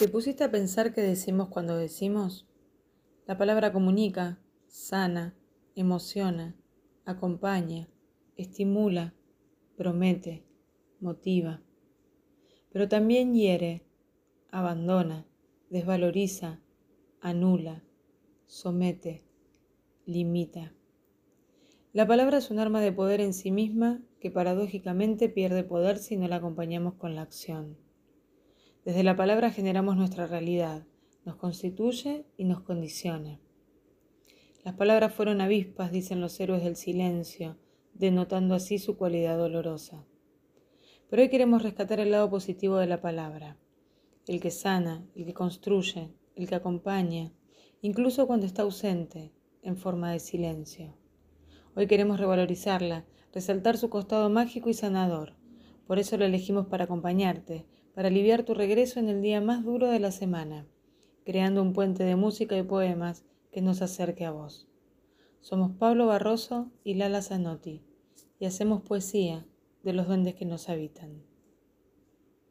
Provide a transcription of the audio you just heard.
¿Te pusiste a pensar qué decimos cuando decimos? La palabra comunica, sana, emociona, acompaña, estimula, promete, motiva. Pero también hiere, abandona, desvaloriza, anula, somete, limita. La palabra es un arma de poder en sí misma que paradójicamente pierde poder si no la acompañamos con la acción. Desde la palabra generamos nuestra realidad, nos constituye y nos condiciona. Las palabras fueron avispas, dicen los héroes del silencio, denotando así su cualidad dolorosa. Pero hoy queremos rescatar el lado positivo de la palabra, el que sana, el que construye, el que acompaña, incluso cuando está ausente, en forma de silencio. Hoy queremos revalorizarla, resaltar su costado mágico y sanador. Por eso lo elegimos para acompañarte, para aliviar tu regreso en el día más duro de la semana, creando un puente de música y poemas que nos acerque a vos. Somos Pablo Barroso y Lala Zanotti y hacemos poesía de los duendes que nos habitan.